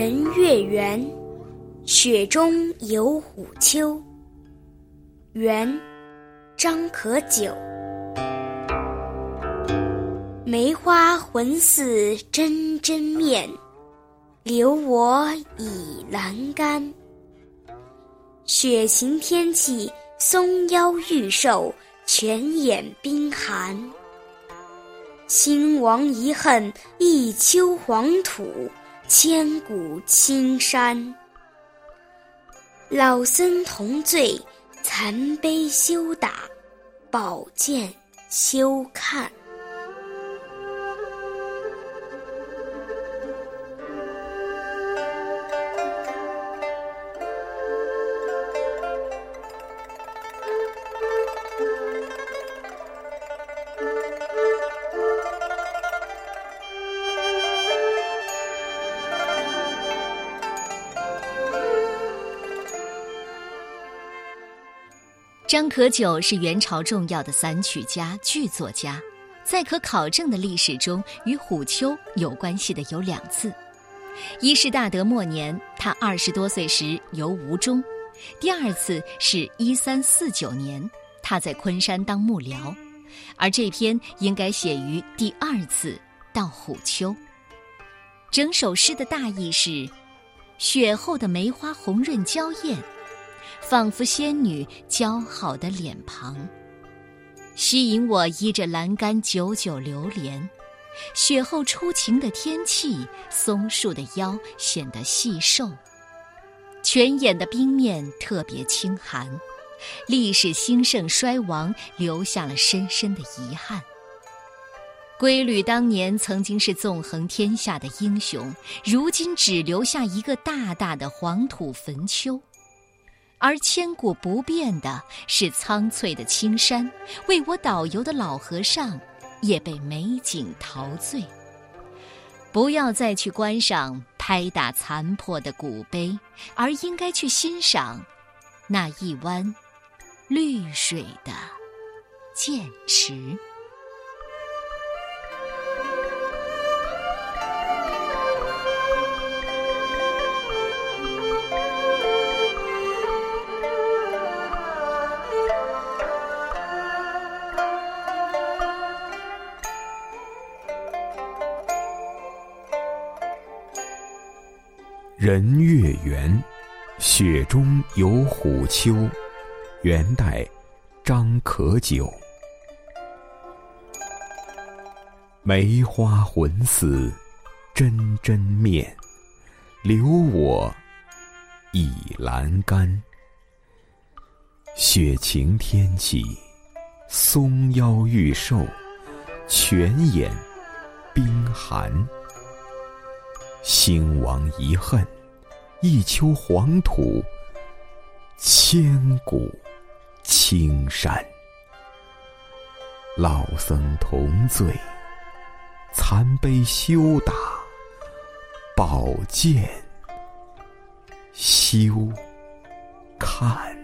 人月圆，雪中有虎丘。元，张可久。梅花浑似真真面，留我倚栏杆。雪晴天气，松腰玉瘦，泉眼冰寒。兴亡遗恨，一丘黄土。千古青山，老僧同醉，残碑休打，宝剑休看。张可久是元朝重要的散曲家、剧作家，在可考证的历史中，与虎丘有关系的有两次。一是大德末年，他二十多岁时游吴中；第二次是一三四九年，他在昆山当幕僚。而这篇应该写于第二次到虎丘。整首诗的大意是：雪后的梅花红润娇艳。仿佛仙女姣好的脸庞，吸引我依着栏杆久久流连。雪后初晴的天气，松树的腰显得细瘦，泉眼的冰面特别清寒。历史兴盛衰亡，留下了深深的遗憾。归吕当年曾经是纵横天下的英雄，如今只留下一个大大的黄土坟丘。而千古不变的是苍翠的青山，为我导游的老和尚也被美景陶醉。不要再去观赏拍打残破的古碑，而应该去欣赏那一湾绿水的涧池。人月圆，雪中有虎丘。元代，张可久。梅花魂似针针面，留我倚栏杆。雪晴天气，松腰玉瘦，泉眼冰寒。兴亡遗恨，一丘黄土，千古青山。老僧同醉，残碑休打，宝剑休看。